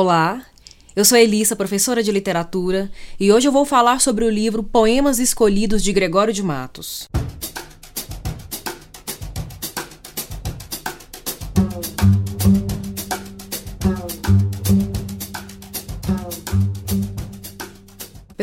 Olá, eu sou Elissa, professora de literatura, e hoje eu vou falar sobre o livro Poemas Escolhidos de Gregório de Matos.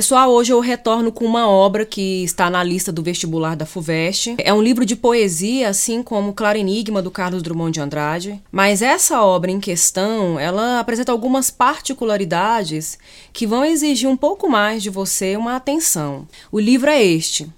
Pessoal, hoje eu retorno com uma obra que está na lista do vestibular da FUVEST. É um livro de poesia, assim como Claro Enigma, do Carlos Drummond de Andrade. Mas essa obra em questão, ela apresenta algumas particularidades que vão exigir um pouco mais de você uma atenção. O livro é este,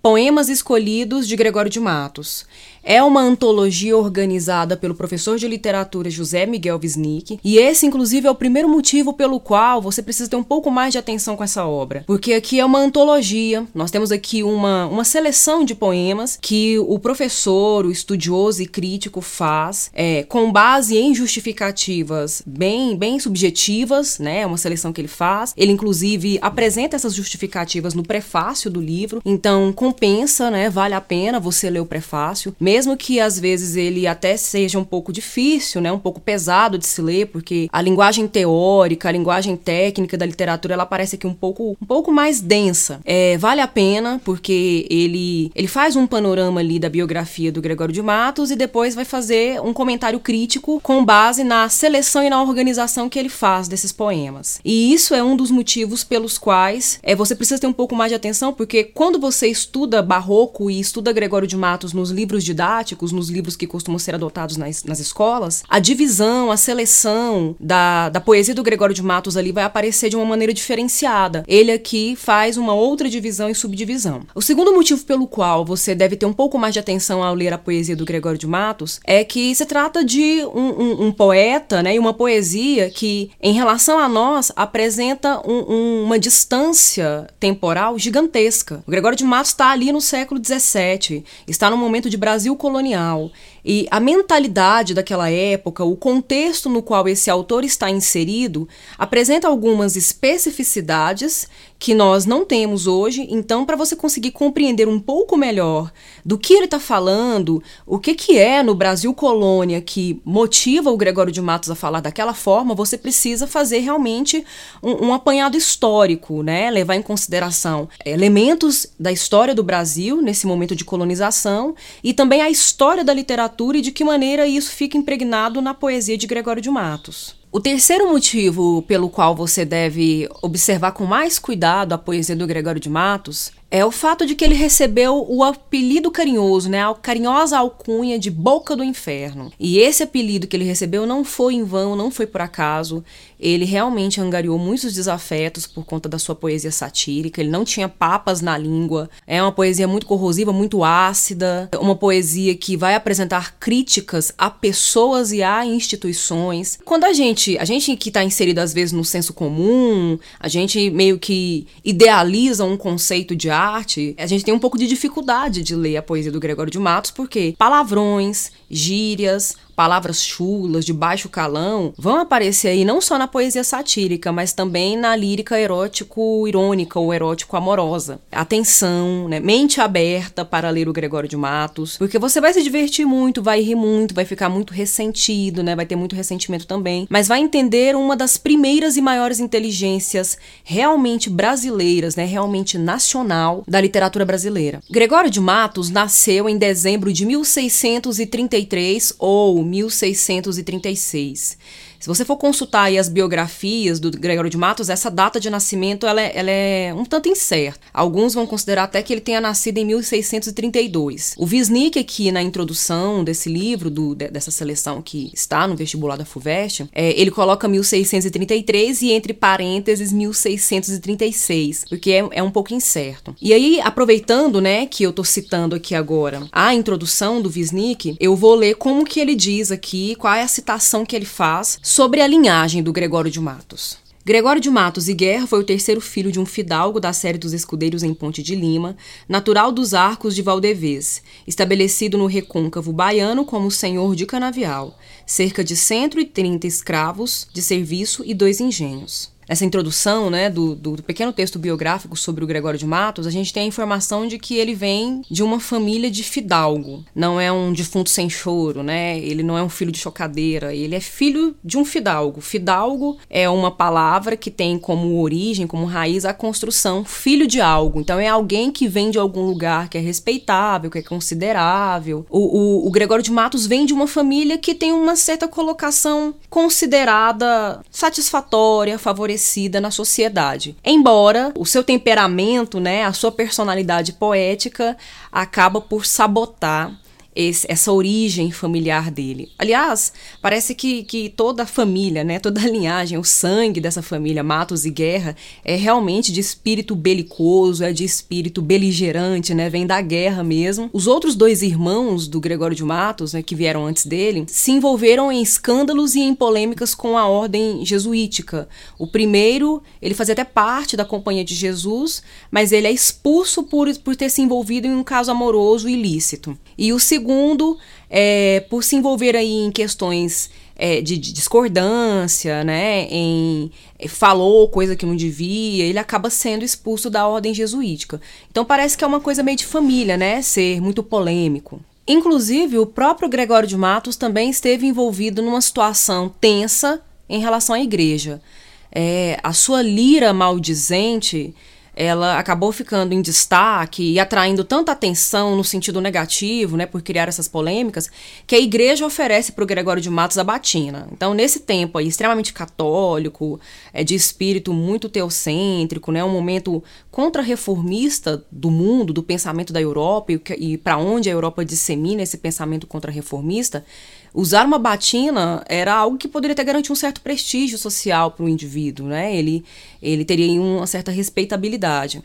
Poemas Escolhidos de Gregório de Matos. É uma antologia organizada pelo professor de literatura José Miguel Wisnik, e esse, inclusive, é o primeiro motivo pelo qual você precisa ter um pouco mais de atenção com essa obra. Porque aqui é uma antologia, nós temos aqui uma, uma seleção de poemas que o professor, o estudioso e crítico faz é, com base em justificativas bem, bem subjetivas, né? É uma seleção que ele faz. Ele, inclusive, apresenta essas justificativas no prefácio do livro, então compensa, né? Vale a pena você ler o prefácio, mesmo mesmo que às vezes ele até seja um pouco difícil, né, um pouco pesado de se ler, porque a linguagem teórica, a linguagem técnica da literatura, ela parece aqui um pouco, um pouco mais densa. É, vale a pena, porque ele, ele faz um panorama ali da biografia do Gregório de Matos e depois vai fazer um comentário crítico com base na seleção e na organização que ele faz desses poemas. E isso é um dos motivos pelos quais é, você precisa ter um pouco mais de atenção, porque quando você estuda barroco e estuda Gregório de Matos nos livros didáticos, didáticos, nos livros que costumam ser adotados nas, nas escolas, a divisão, a seleção da, da poesia do Gregório de Matos ali vai aparecer de uma maneira diferenciada. Ele aqui faz uma outra divisão e subdivisão. O segundo motivo pelo qual você deve ter um pouco mais de atenção ao ler a poesia do Gregório de Matos é que se trata de um, um, um poeta né, e uma poesia que, em relação a nós, apresenta um, uma distância temporal gigantesca. O Gregório de Matos está ali no século XVII, está no momento de Brasil colonial. E a mentalidade daquela época, o contexto no qual esse autor está inserido, apresenta algumas especificidades que nós não temos hoje. Então, para você conseguir compreender um pouco melhor do que ele está falando, o que, que é no Brasil colônia que motiva o Gregório de Matos a falar daquela forma, você precisa fazer realmente um, um apanhado histórico, né? levar em consideração elementos da história do Brasil nesse momento de colonização e também a história da literatura e de que maneira isso fica impregnado na poesia de Gregório de Matos. O terceiro motivo pelo qual você deve observar com mais cuidado a poesia do Gregório de Matos é o fato de que ele recebeu o apelido carinhoso, né, a carinhosa alcunha de Boca do Inferno. E esse apelido que ele recebeu não foi em vão, não foi por acaso. Ele realmente angariou muitos desafetos por conta da sua poesia satírica. Ele não tinha papas na língua. É uma poesia muito corrosiva, muito ácida, uma poesia que vai apresentar críticas a pessoas e a instituições. Quando a gente, a gente que está inserido às vezes no senso comum, a gente meio que idealiza um conceito de arte, a gente tem um pouco de dificuldade de ler a poesia do Gregório de Matos, porque palavrões, gírias, palavras chulas, de baixo calão, vão aparecer aí não só na poesia satírica, mas também na lírica erótico-irônica ou erótico-amorosa. Atenção, né? Mente aberta para ler o Gregório de Matos, porque você vai se divertir muito, vai rir muito, vai ficar muito ressentido, né? Vai ter muito ressentimento também, mas vai entender uma das primeiras e maiores inteligências realmente brasileiras, né? Realmente nacional da literatura brasileira. Gregório de Matos nasceu em dezembro de 1633 ou 1636. Se você for consultar as biografias do Gregório de Matos, essa data de nascimento ela é, ela é, um tanto incerta. Alguns vão considerar até que ele tenha nascido em 1632. O Wisnik aqui na introdução desse livro, do, dessa seleção que está no vestibular da FUVEST, é, ele coloca 1633 e entre parênteses 1636, porque é, é um pouco incerto. E aí, aproveitando, né, que eu tô citando aqui agora a introdução do Wisnik, eu vou ler como que ele diz aqui, qual é a citação que ele faz sobre a linhagem do Gregório de Matos. Gregório de Matos e Guerra foi o terceiro filho de um fidalgo da série dos escudeiros em Ponte de Lima, natural dos Arcos de Valdevez, estabelecido no recôncavo baiano como senhor de canavial, cerca de 130 escravos de serviço e dois engenhos. Nessa introdução, né, do, do, do, pequeno texto biográfico sobre o Gregório de Matos, a gente tem a informação de que ele vem de uma família de fidalgo. Não é um defunto sem choro, né? Ele não é um filho de chocadeira, ele é filho de um fidalgo. Fidalgo é uma palavra que tem como origem, como raiz, a construção filho de algo. Então é alguém que vem de algum lugar que é respeitável, que é considerável. O, o, o Gregório de Matos vem de uma família que tem uma certa colocação considerada satisfatória, favorecida na sociedade. Embora o seu temperamento, né, a sua personalidade poética acaba por sabotar esse, essa origem familiar dele. Aliás, parece que, que toda a família, né, toda a linhagem, o sangue dessa família, Matos e Guerra, é realmente de espírito belicoso, é de espírito beligerante, né, vem da guerra mesmo. Os outros dois irmãos do Gregório de Matos, né, que vieram antes dele, se envolveram em escândalos e em polêmicas com a ordem jesuítica. O primeiro, ele fazia até parte da Companhia de Jesus, mas ele é expulso por, por ter se envolvido em um caso amoroso ilícito. E o segundo segundo, é, por se envolver aí em questões é, de, de, discordância, né, em é, falou coisa que não devia, ele acaba sendo expulso da ordem jesuítica. Então parece que é uma coisa meio de família, né, ser muito polêmico. Inclusive, o próprio Gregório de Matos também esteve envolvido numa situação tensa em relação à igreja. É, a sua lira maldizente ela acabou ficando em destaque e atraindo tanta atenção no sentido negativo, né, por criar essas polêmicas, que a igreja oferece para o Gregório de Matos a batina. Então, nesse tempo aí, extremamente católico, é, de espírito muito teocêntrico, né, um momento contra-reformista do mundo, do pensamento da Europa e, e para onde a Europa dissemina esse pensamento contra-reformista, usar uma batina era algo que poderia ter garantido um certo prestígio social para o indivíduo, né? Ele, ele teria uma certa respeitabilidade.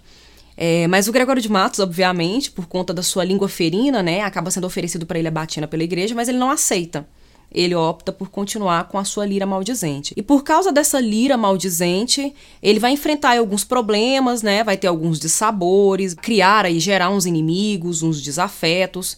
É, mas o Gregório de Matos, obviamente, por conta da sua língua ferina, né, acaba sendo oferecido para ele a batina pela igreja, mas ele não aceita. Ele opta por continuar com a sua lira maldizente. E por causa dessa lira maldizente, ele vai enfrentar alguns problemas, né? Vai ter alguns dissabores, criar e gerar uns inimigos, uns desafetos.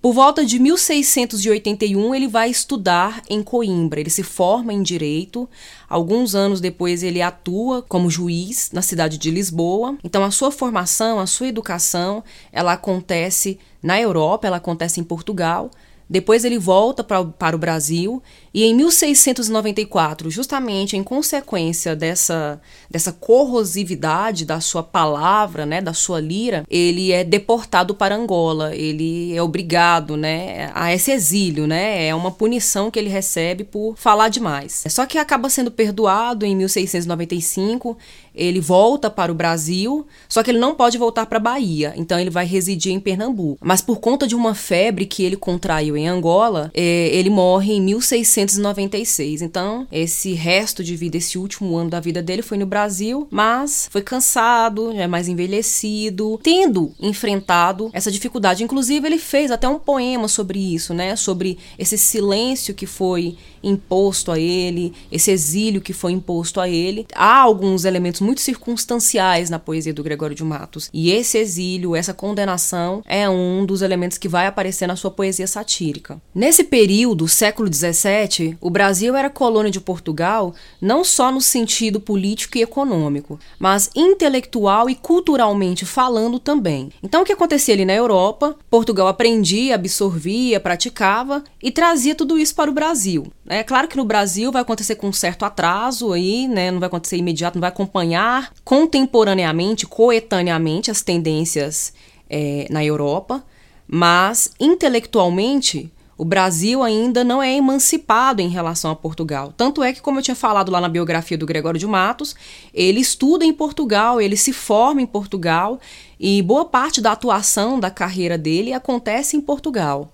Por volta de 1681, ele vai estudar em Coimbra. Ele se forma em direito. Alguns anos depois, ele atua como juiz na cidade de Lisboa. Então, a sua formação, a sua educação, ela acontece na Europa, ela acontece em Portugal. Depois ele volta pra, para o Brasil e em 1694, justamente em consequência dessa, dessa corrosividade da sua palavra, né, da sua lira, ele é deportado para Angola. Ele é obrigado, né, a esse exílio, né? É uma punição que ele recebe por falar demais. Só que acaba sendo perdoado em 1695 ele volta para o Brasil, só que ele não pode voltar para a Bahia, então ele vai residir em Pernambuco. Mas por conta de uma febre que ele contraiu em Angola, é, ele morre em 1696. Então, esse resto de vida, esse último ano da vida dele foi no Brasil, mas foi cansado, é mais envelhecido, tendo enfrentado essa dificuldade. Inclusive, ele fez até um poema sobre isso, né? Sobre esse silêncio que foi imposto a ele, esse exílio que foi imposto a ele. Há alguns elementos muito circunstanciais na poesia do Gregório de Matos. E esse exílio, essa condenação, é um dos elementos que vai aparecer na sua poesia satírica. Nesse período, século XVII, o Brasil era colônia de Portugal não só no sentido político e econômico, mas intelectual e culturalmente falando também. Então, o que acontecia ali na Europa? Portugal aprendia, absorvia, praticava e trazia tudo isso para o Brasil. É claro que no Brasil vai acontecer com um certo atraso aí, né? Não vai acontecer imediato, não vai acompanhar contemporaneamente, coetaneamente as tendências é, na Europa, mas intelectualmente o Brasil ainda não é emancipado em relação a Portugal. Tanto é que, como eu tinha falado lá na biografia do Gregório de Matos, ele estuda em Portugal, ele se forma em Portugal e boa parte da atuação da carreira dele acontece em Portugal.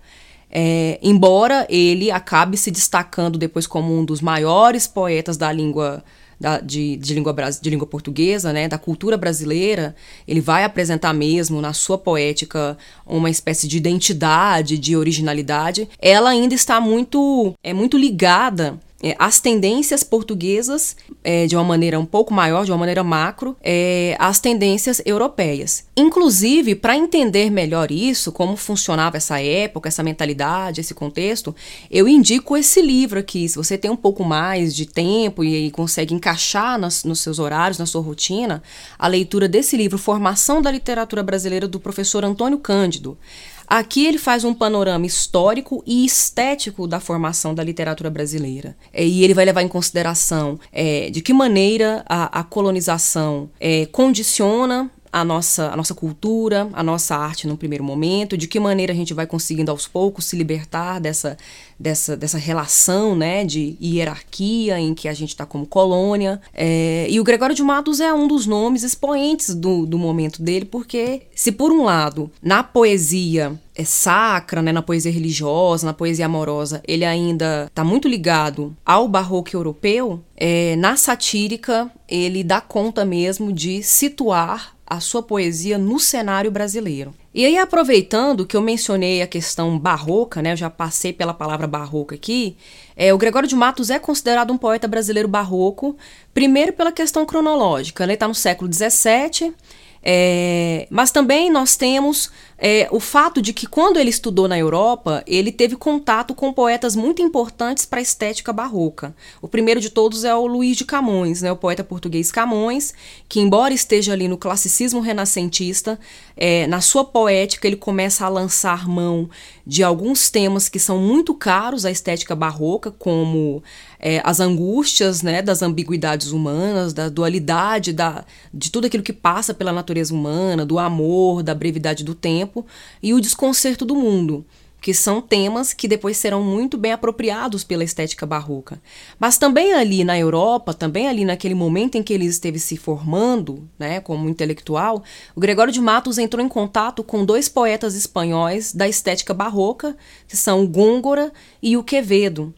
É, embora ele acabe se destacando depois como um dos maiores poetas da língua da, de, de, língua, de língua portuguesa, né, da cultura brasileira, ele vai apresentar mesmo na sua poética uma espécie de identidade, de originalidade. Ela ainda está muito é muito ligada é, as tendências portuguesas é, de uma maneira um pouco maior, de uma maneira macro, é, as tendências europeias. Inclusive, para entender melhor isso, como funcionava essa época, essa mentalidade, esse contexto, eu indico esse livro aqui. Se você tem um pouco mais de tempo e, e consegue encaixar nas, nos seus horários, na sua rotina, a leitura desse livro, Formação da Literatura Brasileira, do professor Antônio Cândido. Aqui ele faz um panorama histórico e estético da formação da literatura brasileira. É, e ele vai levar em consideração é, de que maneira a, a colonização é, condiciona a nossa, a nossa cultura, a nossa arte no primeiro momento, de que maneira a gente vai conseguindo aos poucos se libertar dessa, dessa, dessa relação né, de hierarquia em que a gente está como colônia. É, e o Gregório de Matos é um dos nomes expoentes do, do momento dele, porque se por um lado, na poesia é sacra, né, na poesia religiosa, na poesia amorosa, ele ainda está muito ligado ao barroco europeu, é, na satírica ele dá conta mesmo de situar a sua poesia no cenário brasileiro. E aí, aproveitando que eu mencionei a questão barroca, né, eu já passei pela palavra barroca aqui, é, o Gregório de Matos é considerado um poeta brasileiro barroco, primeiro pela questão cronológica, ele né, está no século XVII, é, mas também nós temos é, o fato de que quando ele estudou na Europa, ele teve contato com poetas muito importantes para a estética barroca. O primeiro de todos é o Luís de Camões, né, o poeta português Camões, que embora esteja ali no classicismo renascentista, é, na sua poética ele começa a lançar mão de alguns temas que são muito caros à estética barroca, como é, as angústias né, das ambiguidades humanas, da dualidade, da, de tudo aquilo que passa pela natureza humana, do amor, da brevidade do tempo e o desconcerto do mundo, que são temas que depois serão muito bem apropriados pela estética barroca. Mas também ali na Europa, também ali naquele momento em que ele esteve se formando, né, como intelectual, o Gregório de Matos entrou em contato com dois poetas espanhóis da estética barroca, que são o Góngora e o Quevedo.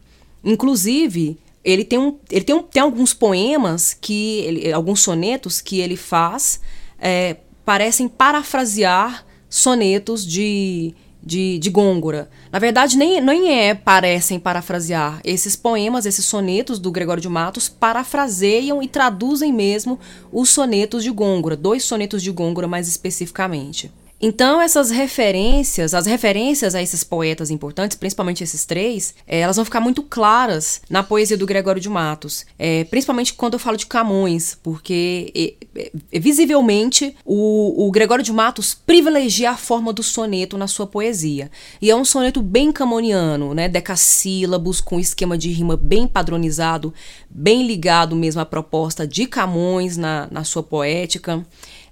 Inclusive, ele tem, um, ele tem, um, tem alguns poemas que ele, alguns sonetos que ele faz é, parecem parafrasear sonetos de, de, de Gôngora. Na verdade, nem, nem é parecem parafrasear. Esses poemas, esses sonetos do Gregório de Matos parafraseiam e traduzem mesmo os sonetos de Gôngora, dois sonetos de Gôngora mais especificamente. Então, essas referências, as referências a esses poetas importantes, principalmente esses três, é, elas vão ficar muito claras na poesia do Gregório de Matos. É, principalmente quando eu falo de Camões, porque é, visivelmente o, o, Gregório de Matos privilegia a forma do soneto na sua poesia. E é um soneto bem camoniano, né? Decassílabos, com esquema de rima bem padronizado, bem ligado mesmo à proposta de Camões na, na sua poética.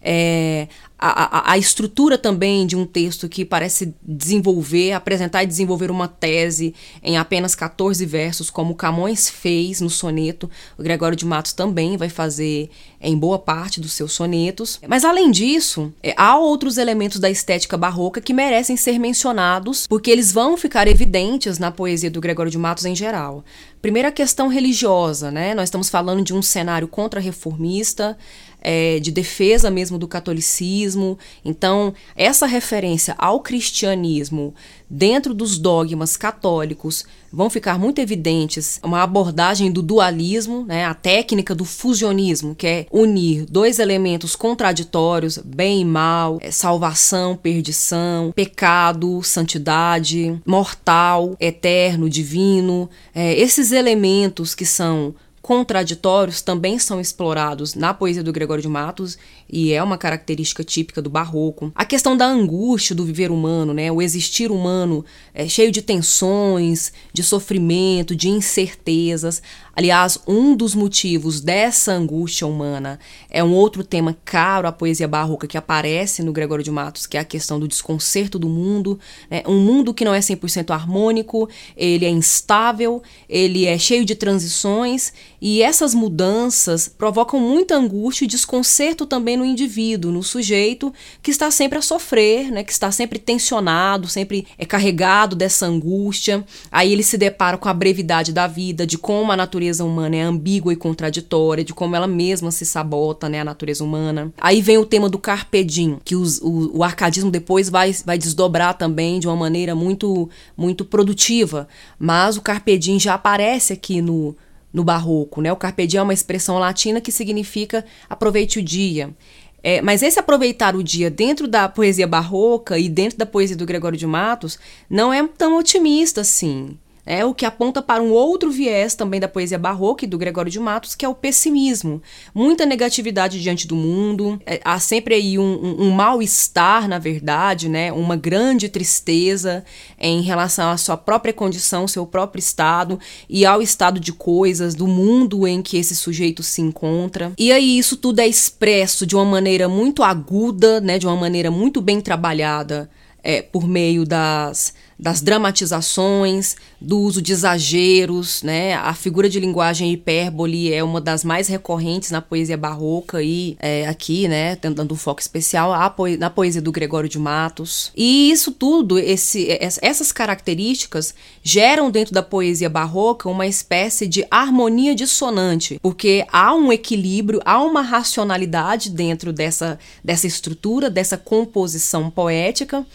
É, a, a, a, estrutura também de um texto que parece desenvolver, apresentar e desenvolver uma tese em apenas 14 versos, como Camões fez no soneto, o Gregório de Matos também vai fazer em boa parte dos seus sonetos. Mas além disso, é, há outros elementos da estética barroca que merecem ser mencionados, porque eles vão ficar evidentes na poesia do Gregório de Matos em geral. Primeira questão religiosa, né? Nós estamos falando de um cenário contra-reformista, é, de defesa mesmo do catolicismo. Então, essa referência ao cristianismo dentro dos dogmas católicos vão ficar muito evidentes uma abordagem do dualismo, né, a técnica do fusionismo, que é unir dois elementos contraditórios, bem e mal, é, salvação, perdição, pecado, santidade, mortal, eterno, divino. É, esses elementos que são contraditórios também são explorados na poesia do Gregório de Matos e é uma característica típica do barroco. A questão da angústia do viver humano, né? O existir humano é cheio de tensões, de sofrimento, de incertezas. Aliás, um dos motivos dessa angústia humana é um outro tema caro à poesia barroca que aparece no Gregório de Matos, que é a questão do desconcerto do mundo. Né? Um mundo que não é 100% harmônico, ele é instável, ele é cheio de transições e essas mudanças provocam muita angústia e desconcerto também no indivíduo, no sujeito que está sempre a sofrer, né? que está sempre tensionado, sempre é carregado dessa angústia. Aí ele se depara com a brevidade da vida, de como a natureza humana é ambígua e contraditória, de como ela mesma se sabota, né, a natureza humana. Aí vem o tema do carpe diem, que os, o, o arcadismo depois vai, vai desdobrar também de uma maneira muito, muito produtiva, mas o carpe diem já aparece aqui no, no barroco, né? O carpe diem é uma expressão latina que significa aproveite o dia. É, mas esse aproveitar o dia dentro da poesia barroca e dentro da poesia do Gregório de Matos não é tão otimista assim é o que aponta para um outro viés também da poesia barroca e do Gregório de Matos, que é o pessimismo. Muita negatividade diante do mundo, é, há sempre aí um, um, um mal-estar, na verdade, né? uma grande tristeza em relação à sua própria condição, seu próprio estado e ao estado de coisas do mundo em que esse sujeito se encontra. E aí isso tudo é expresso de uma maneira muito aguda, né? de uma maneira muito bem trabalhada é, por meio das das dramatizações, do uso de exageros, né? A figura de linguagem hipérbole é uma das mais recorrentes na poesia barroca e é, aqui, né, dando um foco especial na poesia do Gregório de Matos. E isso tudo, esse, essas características geram dentro da poesia barroca uma espécie de harmonia dissonante, porque há um equilíbrio, há uma racionalidade dentro dessa, dessa estrutura, dessa composição poética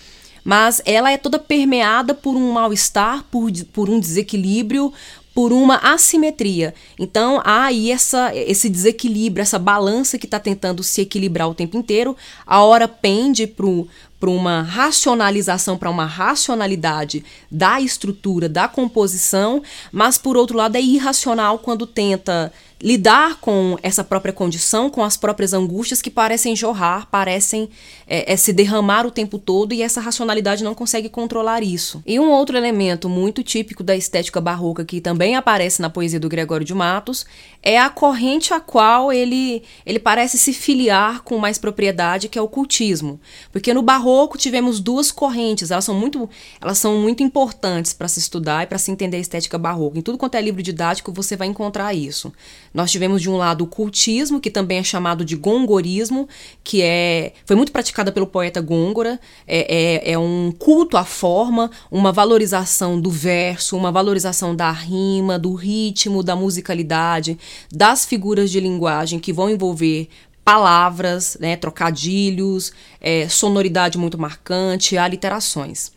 mas ela é toda permeada por um mal-estar, por, por um desequilíbrio, por uma assimetria. Então há aí essa, esse desequilíbrio, essa balança que está tentando se equilibrar o tempo inteiro. A hora pende para uma racionalização, para uma racionalidade da estrutura, da composição, mas por outro lado é irracional quando tenta lidar com essa própria condição, com as próprias angústias que parecem jorrar, parecem é, é, se derramar o tempo todo e essa racionalidade não consegue controlar isso. E um outro elemento muito típico da estética barroca que também aparece na poesia do Gregório de Matos é a corrente a qual ele, ele parece se filiar com mais propriedade, que é o cultismo. Porque no barroco tivemos duas correntes, elas são muito, elas são muito importantes para se estudar e para se entender a estética barroca. Em tudo quanto é livro didático você vai encontrar isso. Nós tivemos de um lado o cultismo, que também é chamado de gongorismo, que é foi muito praticada pelo poeta Gôngora. É, é, é um culto à forma, uma valorização do verso, uma valorização da rima, do ritmo, da musicalidade, das figuras de linguagem que vão envolver palavras, né, trocadilhos, é, sonoridade muito marcante, aliterações.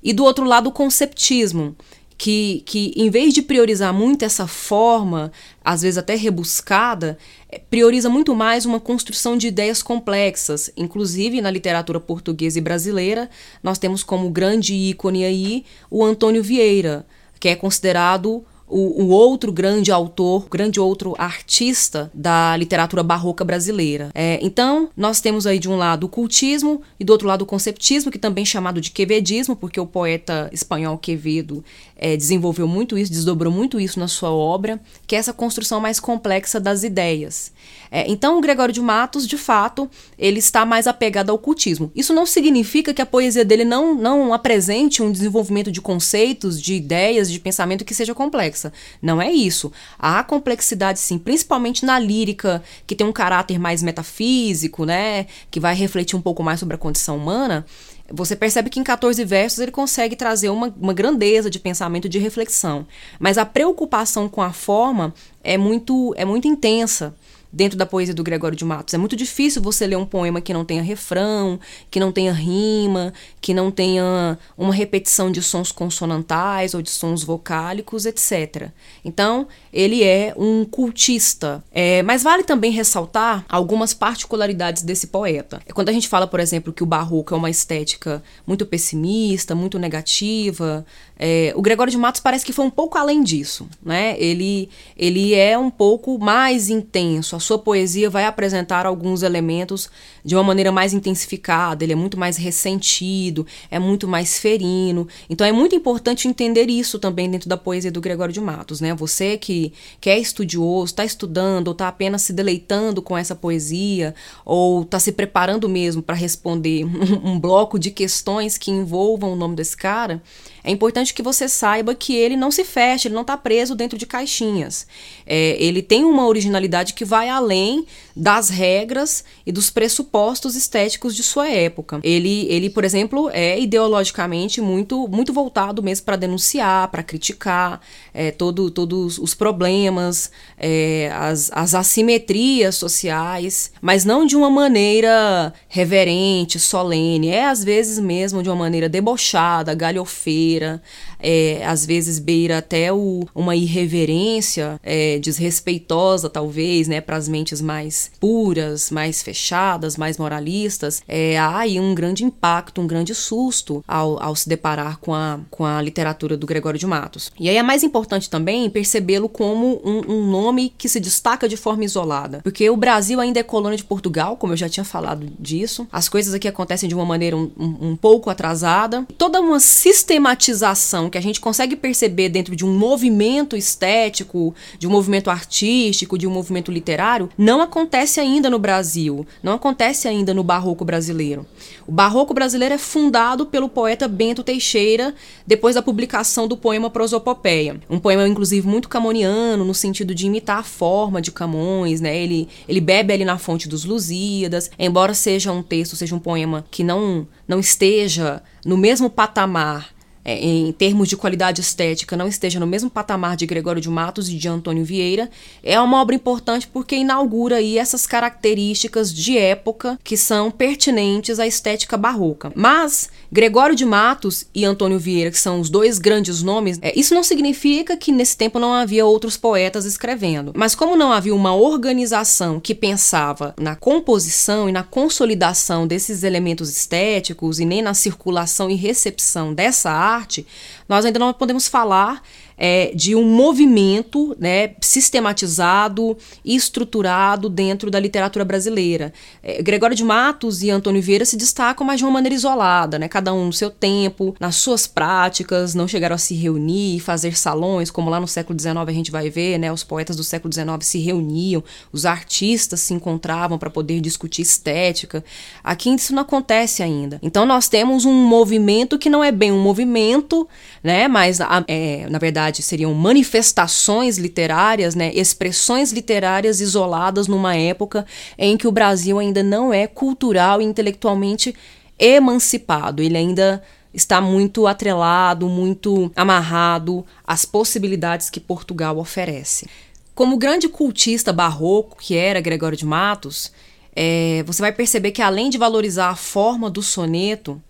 E do outro lado, o conceptismo, que, que em vez de priorizar muito essa forma, às vezes até rebuscada, é, prioriza muito mais uma construção de ideias complexas. Inclusive, na literatura portuguesa e brasileira, nós temos como grande ícone aí o Antônio Vieira, que é considerado o, o, outro grande autor, grande outro artista da literatura barroca brasileira. É, então, nós temos aí de um lado o cultismo e do outro lado o conceptismo, que também é chamado de quevedismo, porque o poeta espanhol Quevedo é, desenvolveu muito isso, desdobrou muito isso na sua obra, que é essa construção mais complexa das ideias. É, então, o Gregório de Matos, de fato, ele está mais apegado ao cultismo. Isso não significa que a poesia dele não, não apresente um desenvolvimento de conceitos, de ideias, de pensamento que seja complexa. Não é isso. Há complexidade, sim, principalmente na lírica, que tem um caráter mais metafísico, né, que vai refletir um pouco mais sobre a condição humana. Você percebe que em 14 versos ele consegue trazer uma, uma grandeza de pensamento, de reflexão. Mas a preocupação com a forma é muito, é muito intensa dentro da poesia do Gregório de Matos. É muito difícil você ler um poema que não tenha refrão, que não tenha rima, que não tenha uma repetição de sons consonantais ou de sons vocálicos, etc. Então, ele é um cultista. É, mas vale também ressaltar algumas particularidades desse poeta. É quando a gente fala, por exemplo, que o barroco é uma estética muito pessimista, muito negativa, é, o Gregório de Matos parece que foi um pouco além disso, né? Ele, ele é um pouco mais intenso. Sua poesia vai apresentar alguns elementos de uma maneira mais intensificada. Ele é muito mais ressentido, é muito mais ferino. Então é muito importante entender isso também dentro da poesia do Gregório de Matos, né? Você que, que é estudioso, está estudando ou está apenas se deleitando com essa poesia ou está se preparando mesmo para responder um, um bloco de questões que envolvam o nome desse cara é importante que você saiba que ele não se fecha, ele não está preso dentro de caixinhas. É, ele tem uma originalidade que vai além das regras e dos pressupostos estéticos de sua época. Ele, ele por exemplo, é ideologicamente muito, muito voltado mesmo para denunciar, para criticar é, todo, todos os problemas, é, as, as assimetrias sociais, mas não de uma maneira reverente, solene. É às vezes mesmo de uma maneira debochada, galhofeira brasileira, é, às vezes beira até o, uma irreverência é, desrespeitosa, talvez, né, para as mentes mais puras, mais fechadas, mais moralistas, é, há aí um grande impacto, um grande susto ao, ao se deparar com a, com a literatura do Gregório de Matos. E aí é mais importante também percebê-lo como um, um nome que se destaca de forma isolada, porque o Brasil ainda é colônia de Portugal, como eu já tinha falado disso, as coisas aqui acontecem de uma maneira um, um, um pouco atrasada, toda uma sistematização que a gente consegue perceber dentro de um movimento estético, de um movimento artístico, de um movimento literário, não acontece ainda no Brasil, não acontece ainda no barroco brasileiro. O barroco brasileiro é fundado pelo poeta Bento Teixeira depois da publicação do poema Prosopopeia, um poema inclusive muito camoniano no sentido de imitar a forma de Camões, né? Ele ele bebe ali na fonte dos Lusíadas, embora seja um texto, seja um poema que não não esteja no mesmo patamar é, em termos de qualidade estética, não esteja no mesmo patamar de Gregório de Matos e de Antônio Vieira, é uma obra importante porque inaugura aí essas características de época que são pertinentes à estética barroca. Mas Gregório de Matos e Antônio Vieira, que são os dois grandes nomes, é, isso não significa que nesse tempo não havia outros poetas escrevendo. Mas como não havia uma organização que pensava na composição e na consolidação desses elementos estéticos e nem na circulação e recepção dessa arte, arte, nós ainda não podemos falar é, de um movimento né, sistematizado e estruturado dentro da literatura brasileira. É, Gregório de Matos e Antônio Vieira se destacam, mas de uma maneira isolada, né, cada um no seu tempo, nas suas práticas, não chegaram a se reunir, fazer salões, como lá no século XIX a gente vai ver, né, os poetas do século XIX se reuniam, os artistas se encontravam para poder discutir estética. Aqui isso não acontece ainda. Então nós temos um movimento que não é bem um movimento, né, mas é, na verdade verdade, seriam manifestações literárias, né, expressões literárias isoladas numa época em que o Brasil ainda não é cultural e intelectualmente emancipado. Ele ainda está muito atrelado, muito amarrado às possibilidades que Portugal oferece. Como grande cultista barroco que era Gregório de Matos, é, você vai perceber que além de valorizar a forma do soneto,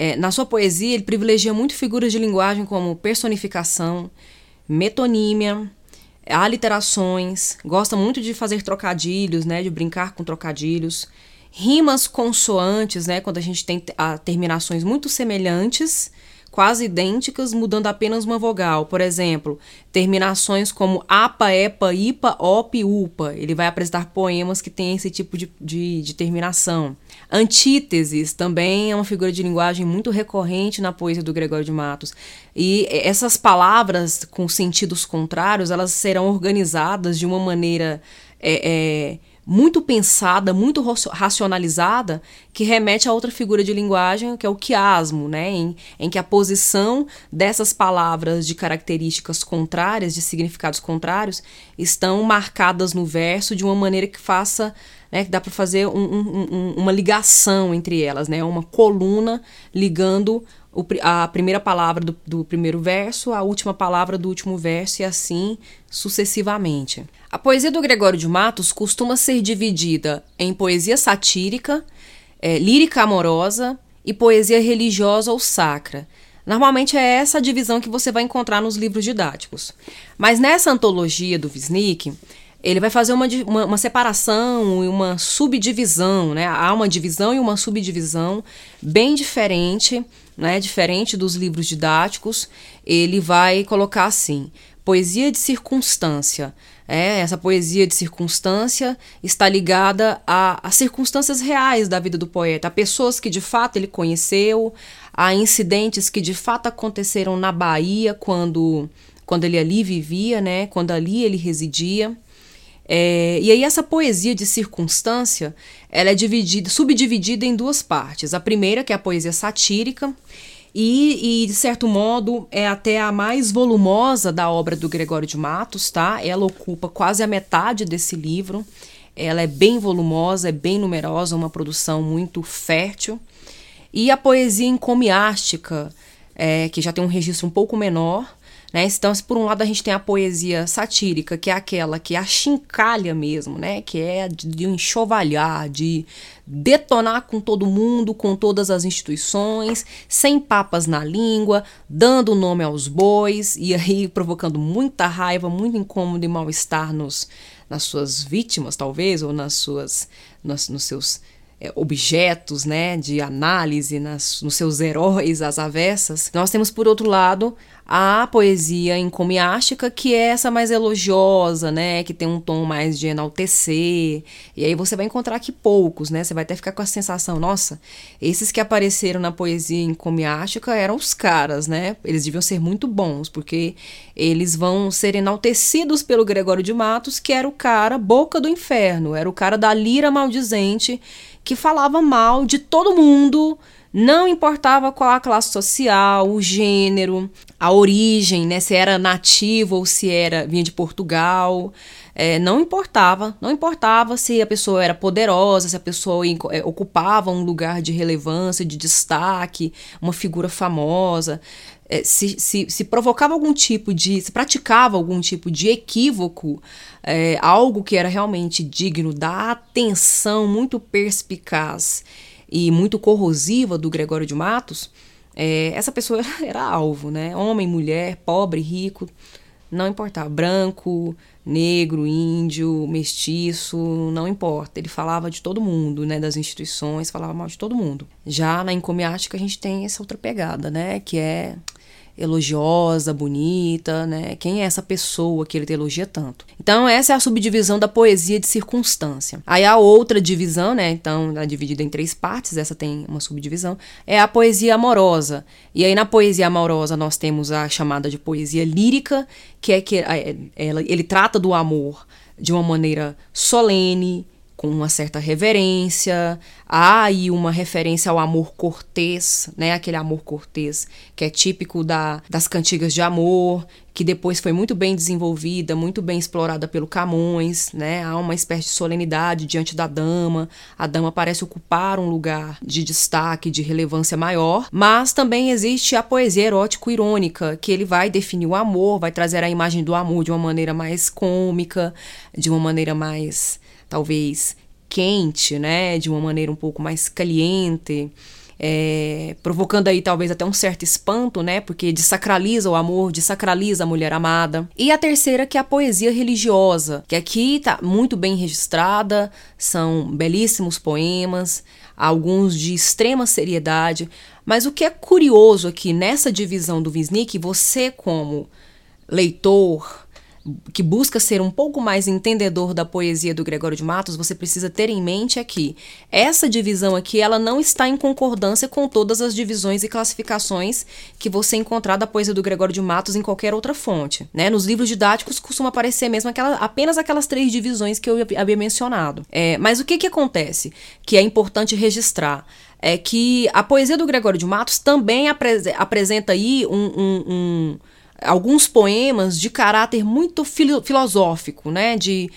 é, na sua poesia, ele privilegia muito figuras de linguagem como personificação, metonímia, aliterações, gosta muito de fazer trocadilhos, né, de brincar com trocadilhos, rimas consoantes, né, quando a gente tem a, terminações muito semelhantes, quase idênticas, mudando apenas uma vogal. Por exemplo, terminações como apa, epa, ipa, op, upa. Ele vai apresentar poemas que têm esse tipo de, de, de terminação. Antíteses também é uma figura de linguagem muito recorrente na poesia do Gregório de Matos. E essas palavras com sentidos contrários, elas serão organizadas de uma maneira é, é, muito pensada, muito racionalizada, que remete a outra figura de linguagem, que é o quiasmo, né? em, em que a posição dessas palavras de características contrárias, de significados contrários, estão marcadas no verso de uma maneira que faça né, que dá para fazer um, um, um, uma ligação entre elas, né, uma coluna ligando o, a primeira palavra do, do primeiro verso à última palavra do último verso e assim sucessivamente. A poesia do Gregório de Matos costuma ser dividida em poesia satírica, é, lírica amorosa e poesia religiosa ou sacra. Normalmente é essa a divisão que você vai encontrar nos livros didáticos. Mas nessa antologia do Wisnik, ele vai fazer uma, uma, uma, separação e uma subdivisão, né? Há uma divisão e uma subdivisão bem diferente, né? Diferente dos livros didáticos. Ele vai colocar assim: poesia de circunstância. É, essa poesia de circunstância está ligada a, a circunstâncias reais da vida do poeta, a pessoas que de fato ele conheceu, a incidentes que de fato aconteceram na Bahia quando, quando ele ali vivia, né? Quando ali ele residia. É, e aí essa poesia de circunstância, ela é dividida, subdividida em duas partes. A primeira, que é a poesia satírica, e, e, de certo modo é até a mais volumosa da obra do Gregório de Matos, tá? Ela ocupa quase a metade desse livro. Ela é bem volumosa, é bem numerosa, uma produção muito fértil. E a poesia encomiástica, é, que já tem um registro um pouco menor, Né? Então, por um lado a gente tem a poesia satírica, que é aquela que achincalha mesmo, né? que é de, enxovalhar, de detonar com todo mundo, com todas as instituições, sem papas na língua, dando nome aos bois e aí provocando muita raiva, muito incômodo e mal-estar nos, nas suas vítimas, talvez, ou nas suas, nos, nos seus é, objetos né, de análise, nas, nos seus heróis, as avessas. Nós temos, por outro lado, a poesia encomiástica, que é essa mais elogiosa, né? Que tem um tom mais de enaltecer. E aí você vai encontrar aqui poucos, né? Você vai até ficar com a sensação, nossa, esses que apareceram na poesia encomiástica eram os caras, né? Eles deviam ser muito bons, porque eles vão ser enaltecidos pelo Gregório de Matos, que era o cara boca do inferno, era o cara da lira maldizente, que falava mal de todo mundo não importava qual a classe social, o gênero, a origem, né, se era nativo ou se era vinha de Portugal. É, não importava, não importava se a pessoa era poderosa, se a pessoa é, ocupava um lugar de relevância, de destaque, uma figura famosa, se, se, se, provocava algum tipo de, se praticava algum tipo de equívoco, é, algo que era realmente digno da atenção muito perspicaz e muito corrosiva do Gregório de Matos, é, essa pessoa era alvo, né? Homem, mulher, pobre, rico, não importava. Branco, negro, índio, mestiço, não importa. Ele falava de todo mundo, né? Das instituições, falava mal de todo mundo. Já na encomiástica a gente tem essa outra pegada, né? Que é elogiosa, bonita, né? Quem é essa pessoa que ele te elogia tanto? Então, essa é a subdivisão da poesia de circunstância. Aí a outra divisão, né? Então, é dividida em três partes, essa tem uma subdivisão, é a poesia amorosa. E aí, na poesia amorosa, nós temos a chamada de poesia lírica, que é que é, ela, ele trata do amor de uma maneira solene, com uma certa reverência. Há aí uma referência ao amor cortês, né? Aquele amor cortês que é típico da, das cantigas de amor, que depois foi muito bem desenvolvida, muito bem explorada pelo Camões, né? Há uma espécie de solenidade diante da dama. A dama parece ocupar um lugar de destaque, de relevância maior, mas também existe a poesia erótico-irônica, que ele vai definir o amor, vai trazer a imagem do amor de uma maneira mais cômica, de uma maneira mais talvez quente, né, de uma maneira um pouco mais caliente, é, provocando aí talvez até um certo espanto, né, porque desacraliza o amor, desacraliza a mulher amada. E a terceira que é a poesia religiosa, que aqui está muito bem registrada, são belíssimos poemas, alguns de extrema seriedade, mas o que é curioso aqui nessa divisão do Wisnik, você como leitor, que busca ser um pouco mais entendedor da poesia do Gregório de Matos, você precisa ter em mente aqui, essa divisão aqui, ela não está em concordância com todas as divisões e classificações que você encontrar da poesia do Gregório de Matos em qualquer outra fonte, né? Nos livros didáticos costuma aparecer mesmo aquela, apenas aquelas três divisões que eu havia mencionado. É, mas o que que acontece? Que é importante registrar é que a poesia do Gregório de Matos também apre apresenta aí um, um, um alguns poemas de caráter muito filo filosófico, né? De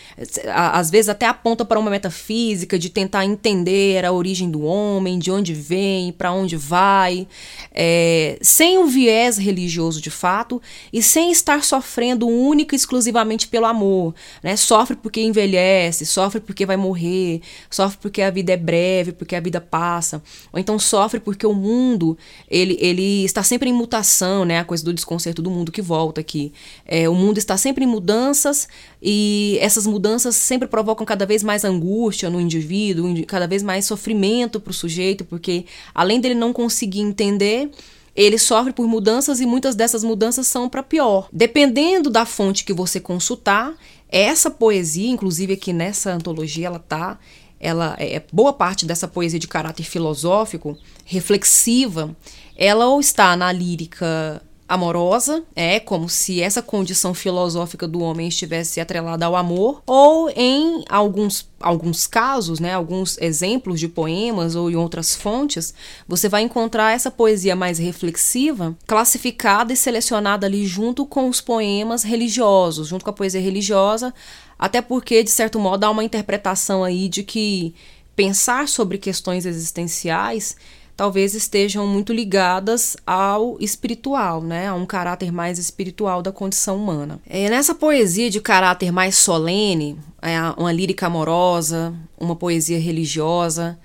às vezes até aponta para uma metafísica de tentar entender a origem do homem, de onde vem, para onde vai, é, sem o viés religioso de fato e sem estar sofrendo única e exclusivamente pelo amor, né? Sofre porque envelhece, sofre porque vai morrer, sofre porque a vida é breve, porque a vida passa, ou então sofre porque o mundo ele, ele está sempre em mutação, né? A coisa do desconcerto do mundo mundo que volta aqui. É, o mundo está sempre em mudanças e essas mudanças sempre provocam cada vez mais angústia no indivíduo, cada vez mais sofrimento para o sujeito, porque além dele não conseguir entender, ele sofre por mudanças e muitas dessas mudanças são para pior. Dependendo da fonte que você consultar, essa poesia, inclusive aqui nessa antologia, ela tá ela é boa parte dessa poesia de caráter filosófico, reflexiva, ela ou está na lírica amorosa, é como se essa condição filosófica do homem estivesse atrelada ao amor, ou em alguns, alguns casos, né, alguns exemplos de poemas ou em outras fontes, você vai encontrar essa poesia mais reflexiva, classificada e selecionada ali junto com os poemas religiosos, junto com a poesia religiosa, até porque, de certo modo, há uma interpretação aí de que pensar sobre questões existenciais talvez estejam muito ligadas ao espiritual, né, a um caráter mais espiritual da condição humana. É, nessa poesia de caráter mais solene, é uma lírica amorosa, uma poesia religiosa,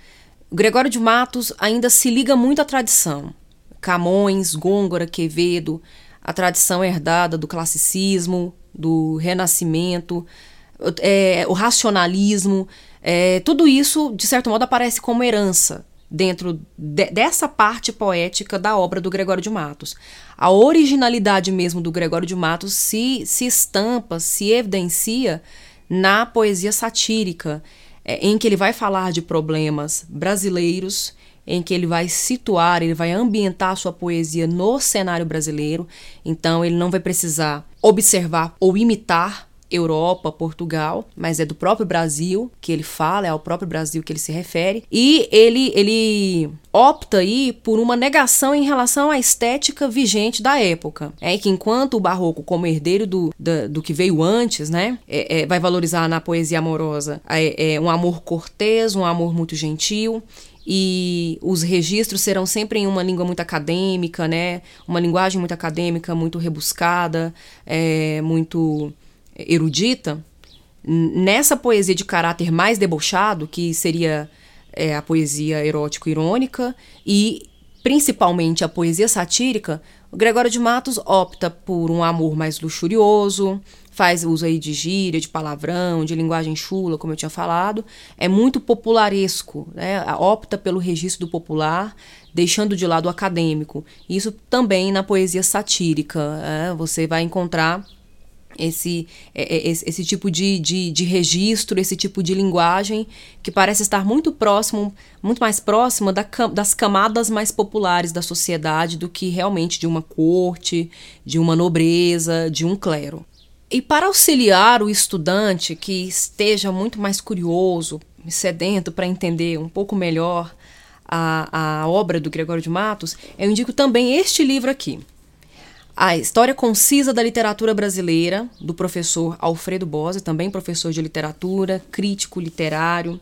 Gregório de Matos ainda se liga muito à tradição. Camões, Gôngora, Quevedo, a tradição herdada do classicismo, do renascimento, é, o racionalismo, é, tudo isso, de certo modo, aparece como herança dentro de, dessa parte poética da obra do Gregório de Matos. A originalidade mesmo do Gregório de Matos se, se estampa, se evidencia na poesia satírica, é, em que ele vai falar de problemas brasileiros, em que ele vai situar, ele vai ambientar a sua poesia no cenário brasileiro. Então ele não vai precisar observar ou imitar Europa, Portugal, mas é do próprio Brasil que ele fala, é ao próprio Brasil que ele se refere. E ele, ele opta aí por uma negação em relação à estética vigente da época. É que enquanto o barroco, como herdeiro do, do, do que veio antes, né, é, é, vai valorizar na poesia amorosa é, é um amor cortês, um amor muito gentil e os registros serão sempre em uma língua muito acadêmica, né? Uma linguagem muito acadêmica, muito rebuscada, é, muito erudita, nessa poesia de caráter mais debochado, que seria é, a poesia erótico-irônica e principalmente a poesia satírica, o Gregório de Matos opta por um amor mais luxurioso, faz uso aí de gíria, de palavrão, de linguagem chula, como eu tinha falado, é muito popularesco, né? opta pelo registro do popular, deixando de lado o acadêmico. Isso também na poesia satírica, é? você vai encontrar esse, é, é, esse, esse, tipo de, de, de, registro, esse tipo de linguagem que parece estar muito próximo, muito mais próxima da, das camadas mais populares da sociedade do que realmente de uma corte, de uma nobreza, de um clero. E para auxiliar o estudante que esteja muito mais curioso, sedento para entender um pouco melhor a, a obra do Gregório de Matos, eu indico também este livro aqui. A História Concisa da Literatura Brasileira, do professor Alfredo Bose, também professor de literatura, crítico literário.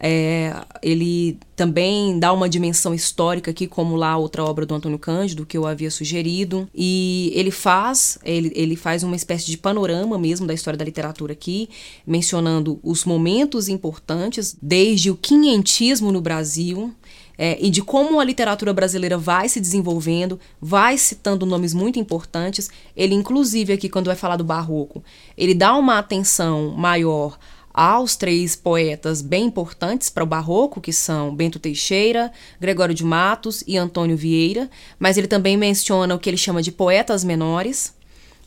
É, ele também dá uma dimensão histórica aqui, como lá outra obra do Antônio Cândido, que eu havia sugerido. E ele faz, ele, ele faz uma espécie de panorama mesmo da história da literatura aqui, mencionando os momentos importantes, desde o quinhentismo no Brasil, é, e de como a literatura brasileira vai se desenvolvendo, vai citando nomes muito importantes. Ele, inclusive, aqui, quando vai falar do Barroco, ele dá uma atenção maior aos três poetas bem importantes para o Barroco, que são Bento Teixeira, Gregório de Matos e Antônio Vieira, mas ele também menciona o que ele chama de poetas menores,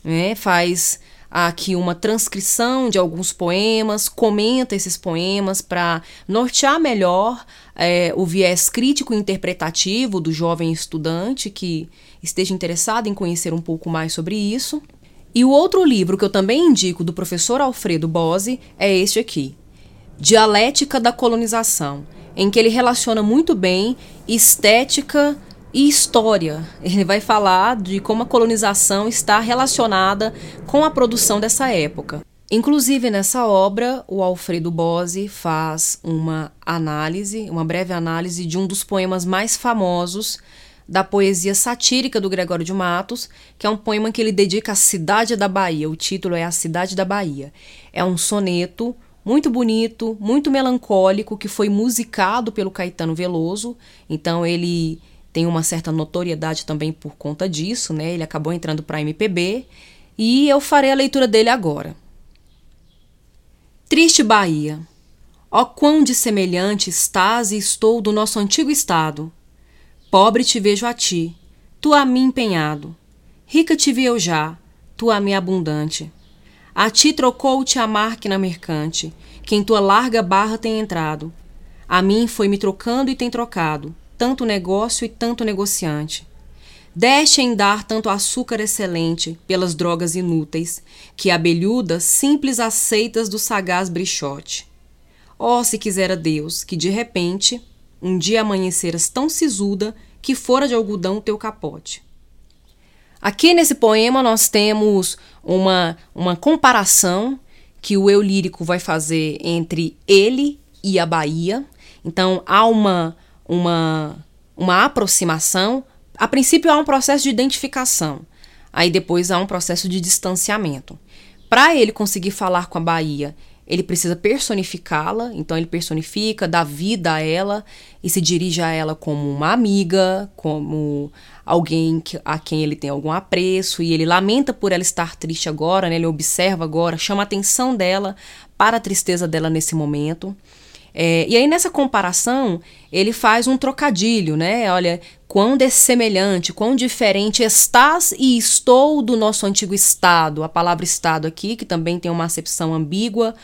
né? faz aqui uma transcrição de alguns poemas, comenta esses poemas para nortear melhor é, o viés crítico e interpretativo do jovem estudante que esteja interessado em conhecer um pouco mais sobre isso. E o outro livro que eu também indico do professor Alfredo Bose é este aqui, Dialética da Colonização, em que ele relaciona muito bem estética e história. Ele vai falar de como a colonização está relacionada com a produção dessa época. Inclusive, nessa obra, o Alfredo Bose faz uma análise, uma breve análise de um dos poemas mais famosos da poesia satírica do Gregório de Matos, que é um poema que ele dedica à cidade da Bahia. O título é A Cidade da Bahia. É um soneto muito bonito, muito melancólico, que foi musicado pelo Caetano Veloso. Então, ele tem uma certa notoriedade também por conta disso, né? Ele acabou entrando para MPB e eu farei a leitura dele agora. Triste Bahia, ó quão dissemelhante estás e estou do nosso antigo estado. Pobre te vejo a ti, tu a mim empenhado. Rica te vi eu já, tu a mim abundante. A ti trocou-te a máquina mercante, que em tua larga barra tem entrado. A mim foi me trocando e tem trocado tanto negócio e tanto negociante. Deste em dar tanto açúcar excelente pelas drogas inúteis, que abelhudas simples aceitas do sagaz brichote. Oh, se quisera Deus que de repente um dia amanheceras tão sisuda que fora de algodão teu capote. Aqui nesse poema nós temos uma, uma comparação que o eu lírico vai fazer entre ele e a Bahia. Então há uma uma uma aproximação, a princípio há um processo de identificação, aí depois há um processo de distanciamento. Para ele conseguir falar com a Bahia, ele precisa personificá-la, então ele personifica, dá vida a ela e se dirige a ela como uma amiga, como alguém que, a quem ele tem algum apreço e ele lamenta por ela estar triste agora, né? ele observa agora, chama a atenção dela para a tristeza dela nesse momento. É, e aí, nessa comparação, ele faz um trocadilho, né? Olha, quão dessemelhante, quão diferente estás e estou do nosso antigo estado. A palavra estado aqui, que também tem uma acepção ambígua,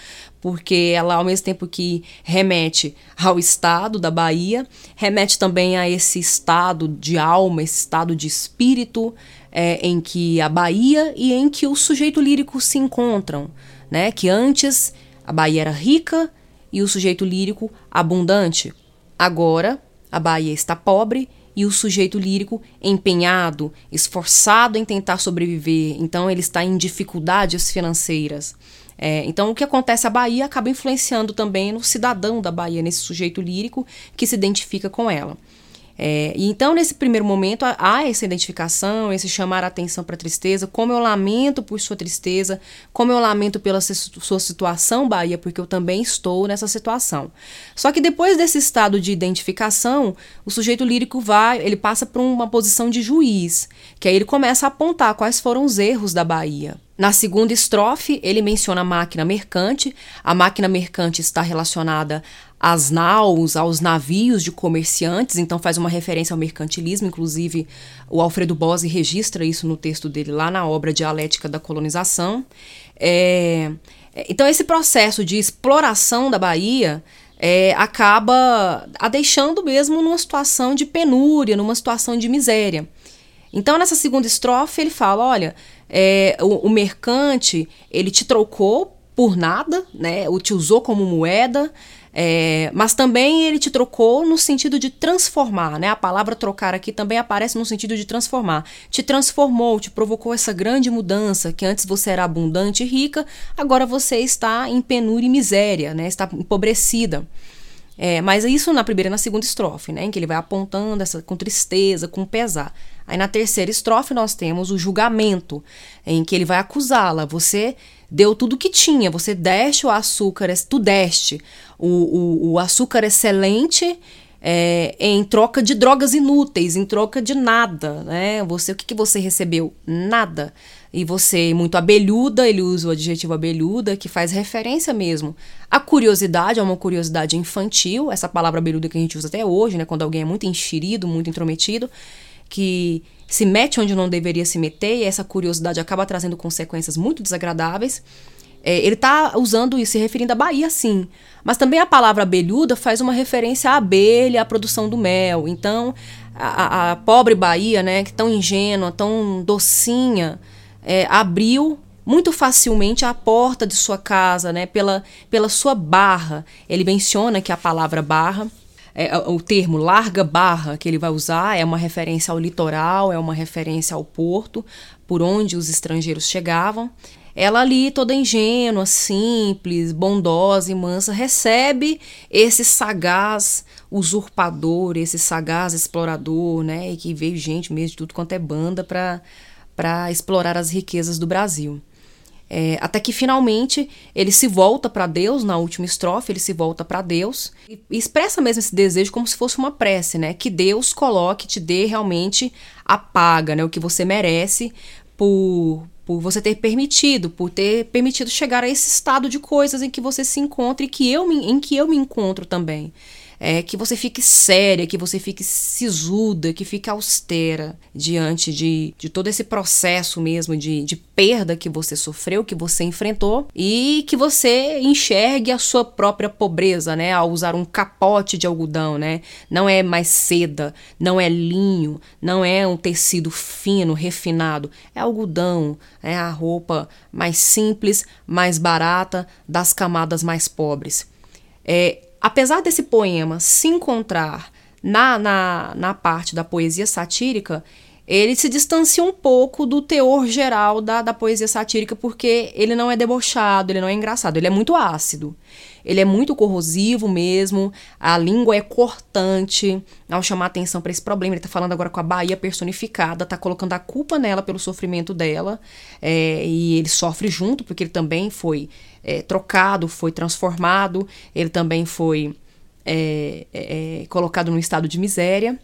porque ela, ao mesmo tempo que remete ao estado da Bahia, remete também a esse estado de alma, esse estado de espírito, é, em que a Bahia e em que o sujeito lírico se encontram, né? Que antes a Bahia era rica e o sujeito lírico abundante. Agora, a Bahia está pobre e o sujeito lírico empenhado, esforçado em tentar sobreviver. Então, ele está em dificuldades financeiras. É, então, o que acontece à Bahia acaba influenciando também no cidadão da Bahia, nesse sujeito lírico que se identifica com ela. É, e então, nesse primeiro momento, há essa identificação, esse chamar a atenção para a tristeza, como eu lamento por sua tristeza, como eu lamento pela sua situação, Bahia, porque eu também estou nessa situação. Só que depois desse estado de identificação, o sujeito lírico vai, ele passa por uma posição de juiz, que aí ele começa a apontar quais foram os erros da Bahia. Na segunda estrofe, ele menciona a máquina mercante. A máquina mercante está relacionada às naus, aos navios de comerciantes, então faz uma referência ao mercantilismo. Inclusive, o Alfredo Bose registra isso no texto dele lá na obra Dialética da Colonização. É, então, esse processo de exploração da Bahia é, acaba a deixando mesmo numa situação de penúria, numa situação de miséria. Então, nessa segunda estrofe, ele fala: olha, é, o, o, mercante ele te trocou por nada, né? O te usou como moeda, é, mas também ele te trocou no sentido de transformar, né? A palavra trocar aqui também aparece no sentido de transformar. Te transformou, te provocou essa grande mudança que antes você era abundante e rica, agora você está em penúria e miséria, né? Está empobrecida. É, mas isso na primeira e na segunda estrofe, né? Em que ele vai apontando essa com tristeza, com pesar. Aí na terceira estrofe nós temos o julgamento, em que ele vai acusá-la. Você deu tudo que tinha, você deste o açúcar, tu deste o, o, o açúcar excelente é, em troca de drogas inúteis, em troca de nada, né? Você, o que, que você recebeu? Nada. E você, muito abelhuda, ele usa o adjetivo abelhuda, que faz referência mesmo à curiosidade, a uma curiosidade infantil, essa palavra abelhuda que a gente usa até hoje, né? Quando alguém é muito enxerido, muito intrometido, que se mete onde não deveria se meter, e essa curiosidade acaba trazendo consequências muito desagradáveis. É, ele está usando isso, se referindo à Bahia, sim. Mas também a palavra abelhuda faz uma referência à abelha, à produção do mel. Então, a, a pobre Bahia, né, que tão ingênua, tão docinha, é, abriu muito facilmente a porta de sua casa, né, pela, pela sua barra. Ele menciona que a palavra barra é, o termo larga barra que ele vai usar é uma referência ao litoral, é uma referência ao porto, por onde os estrangeiros chegavam. Ela ali, toda ingênua, simples, bondosa e mansa, recebe esse sagaz usurpador, esse sagaz explorador, né? E que veio gente mesmo de tudo quanto é banda para explorar as riquezas do Brasil. É, até que finalmente ele se volta para Deus na última estrofe, ele se volta para Deus e, expressa mesmo esse desejo como se fosse uma prece, né? Que Deus coloque, te dê realmente a paga, né? O que você merece por, por você ter permitido, por ter permitido chegar a esse estado de coisas em que você se encontra e que eu me, em que eu me encontro também é, que você fique séria, que você fique sisuda, que fique austera diante de, de todo esse processo mesmo de, de perda que você sofreu, que você enfrentou e que você enxergue a sua própria pobreza, né, ao usar um capote de algodão, né? Não é mais seda, não é linho, não é um tecido fino, refinado, é algodão, é a roupa mais simples, mais barata das camadas mais pobres. É, apesar desse poema se encontrar na, na, na parte da poesia satírica, ele se distancia um pouco do teor geral da, da poesia satírica, porque ele não é debochado, ele não é engraçado, ele é muito ácido. ele é muito corrosivo mesmo, a língua é cortante, ao chamar atenção para esse problema. Ele está falando agora com a Bahia personificada, está colocando a culpa nela pelo sofrimento dela, é, e ele sofre junto, porque ele também foi é, trocado, foi transformado, ele também foi é, é, é colocado num estado de miséria,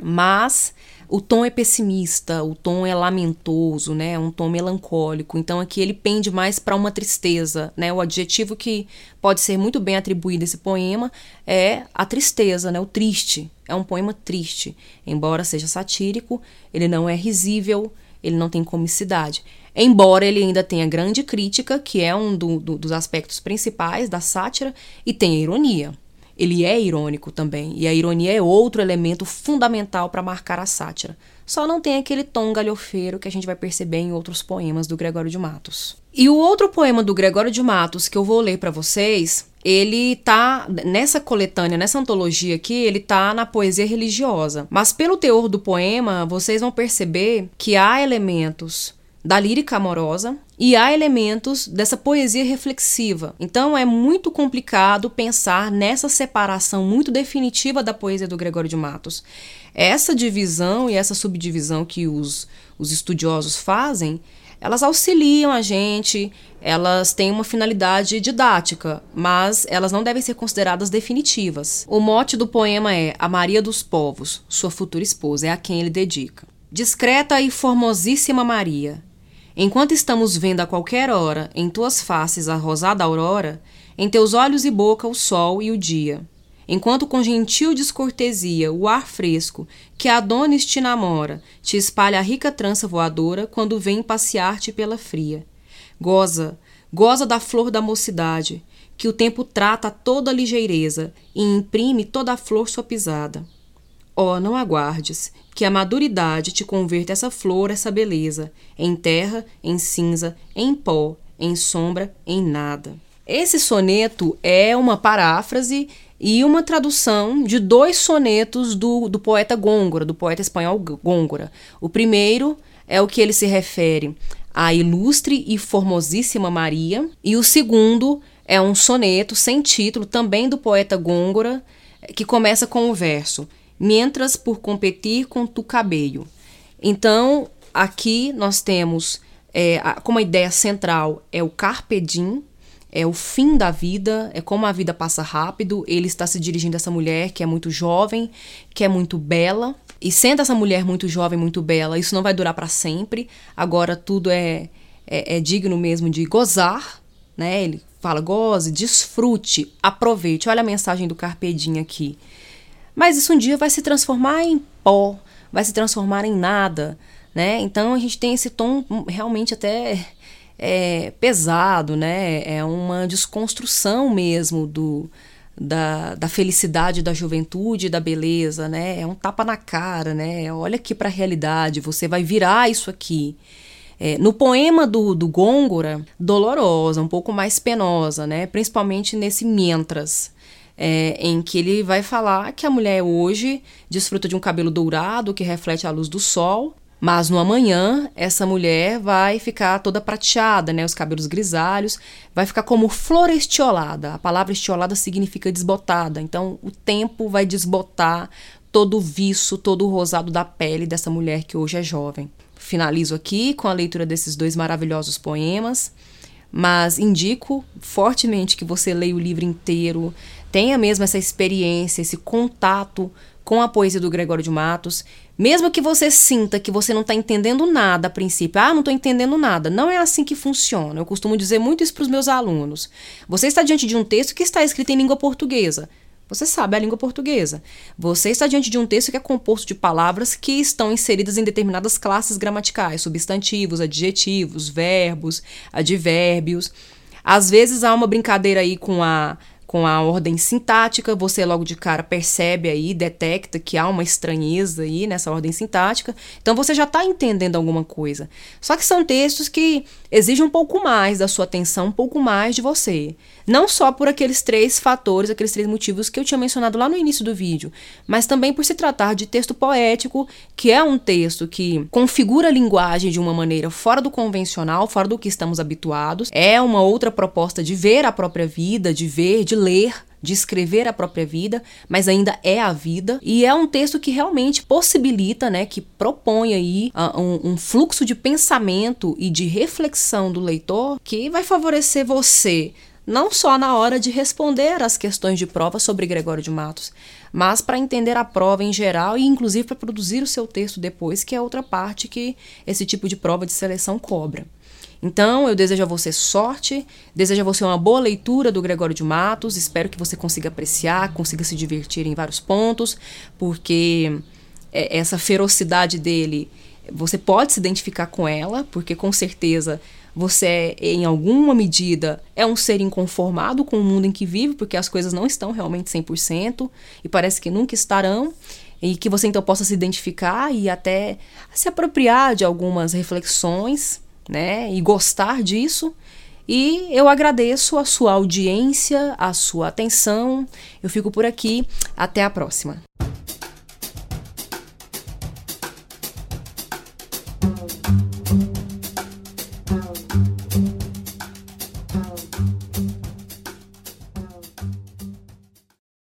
mas o tom é pessimista, o tom é lamentoso, né? É um tom melancólico. Então aqui ele pende mais para uma tristeza, né? O adjetivo que pode ser muito bem atribuído a esse poema é a tristeza, né? O triste. É um poema triste. Embora seja satírico, ele não é risível, ele não tem comicidade. Embora ele ainda tenha grande crítica, que é um do, do, dos aspectos principais da sátira, e tenha ironia ele é irônico também, e a ironia é outro elemento fundamental para marcar a sátira. Só não tem aquele tom galhofeiro que a gente vai perceber em outros poemas do Gregório de Matos. E o outro poema do Gregório de Matos que eu vou ler para vocês, ele tá nessa coletânea, nessa antologia aqui, ele tá na poesia religiosa. Mas pelo teor do poema, vocês vão perceber que há elementos da lírica amorosa e há elementos dessa poesia reflexiva. Então é muito complicado pensar nessa separação muito definitiva da poesia do Gregório de Matos. Essa divisão e essa subdivisão que os, os estudiosos fazem, elas auxiliam a gente, elas têm uma finalidade didática, mas elas não devem ser consideradas definitivas. O mote do poema é A Maria dos Povos, sua futura esposa, é a quem ele dedica. Discreta e formosíssima Maria, Enquanto estamos vendo a qualquer hora em tuas faces a rosada aurora, em teus olhos e boca o sol e o dia. Enquanto com gentil descortesia o ar fresco que Adonis te namora te espalha a rica trança voadora quando vem passear-te pela fria. Goza, goza da flor da mocidade, que o tempo trata toda ligeireza e imprime toda a flor sua pisada. Ó, oh, não aguardes, que a maduridade te converta essa flor, essa beleza, em terra, em cinza, em pó, em sombra, em nada. Esse soneto é uma paráfrase e uma tradução de dois sonetos do, do poeta Gôngora, do poeta espanhol Gôngora. O primeiro é o que ele se refere à ilustre e formosíssima Maria, e o segundo é um soneto sem título, também do poeta Gôngora, que começa com o verso: mientras por competir com tu cabelo. Então, aqui nós temos é, como a ideia central é o carpe diem, é o fim da vida, é como a vida passa rápido. Ele está se dirigindo a essa mulher que é muito jovem, que é muito bela. E sendo essa mulher muito jovem, muito bela, isso não vai durar para sempre. Agora tudo é, é, é digno mesmo de gozar, né? Ele fala goze, desfrute, aproveite. Olha a mensagem do Carpe Diem aqui. Mas isso um dia vai se transformar em pó, vai se transformar em nada, né? Então a gente tem esse tom realmente até é, pesado, né? É uma desconstrução mesmo do, da, da felicidade da juventude, da beleza, né? É um tapa na cara, né? Olha aqui para a realidade, você vai virar isso aqui. É, no poema do, do Gôngora, dolorosa, um pouco mais penosa, né? Principalmente nesse Mientras é, em que ele vai falar que a mulher hoje desfruta de um cabelo dourado que reflete a luz do sol, mas no amanhã essa mulher vai ficar toda prateada, né, os cabelos grisalhos, vai ficar como flor estiolada. A palavra estiolada significa desbotada. Então o tempo vai desbotar todo o viço, todo o rosado da pele dessa mulher que hoje é jovem. Finalizo aqui com a leitura desses dois maravilhosos poemas, mas indico fortemente que você leia o livro inteiro, tenha mesmo essa experiência, esse contato com a poesia do Gregório de Matos, mesmo que você sinta que você não está entendendo nada a princípio, ah, não estou entendendo nada, não é assim que funciona. Eu costumo dizer muito isso para os meus alunos. Você está diante de um texto que está escrito em língua portuguesa. Você sabe a língua portuguesa. Você está diante de um texto que é composto de palavras que estão inseridas em determinadas classes gramaticais, substantivos, adjetivos, verbos, advérbios. Às vezes há uma brincadeira aí com a com a ordem sintática, você logo de cara percebe aí, detecta que há uma estranheza aí nessa ordem sintática, então você já está entendendo alguma coisa. Só que são textos que exigem um pouco mais da sua atenção, um pouco mais de você. Não só por aqueles três fatores, aqueles três motivos que eu tinha mencionado lá no início do vídeo, mas também por se tratar de texto poético, que é um texto que configura a linguagem de uma maneira fora do convencional, fora do que estamos habituados. É uma outra proposta de ver a própria vida, de ver, de ler de escrever a própria vida, mas ainda é a vida. E é um texto que realmente possibilita, né, que propõe aí uh, um, um, fluxo de pensamento e de reflexão do leitor que vai favorecer você não só na hora de responder às questões de prova sobre Gregório de Matos, mas para entender a prova em geral e inclusive para produzir o seu texto depois, que é outra parte que esse tipo de prova de seleção cobra. Então, eu desejo a você sorte, desejo a você uma boa leitura do Gregório de Matos, espero que você consiga apreciar, consiga se divertir em vários pontos, porque é, essa ferocidade dele, você pode se identificar com ela, porque com certeza você, em alguma medida, é um ser inconformado com o mundo em que vive, porque as coisas não estão realmente 100% e parece que nunca estarão. E que você então possa se identificar e até se apropriar de algumas reflexões né? E gostar disso. E eu agradeço a sua audiência, a sua atenção. Eu fico por aqui. Até a próxima.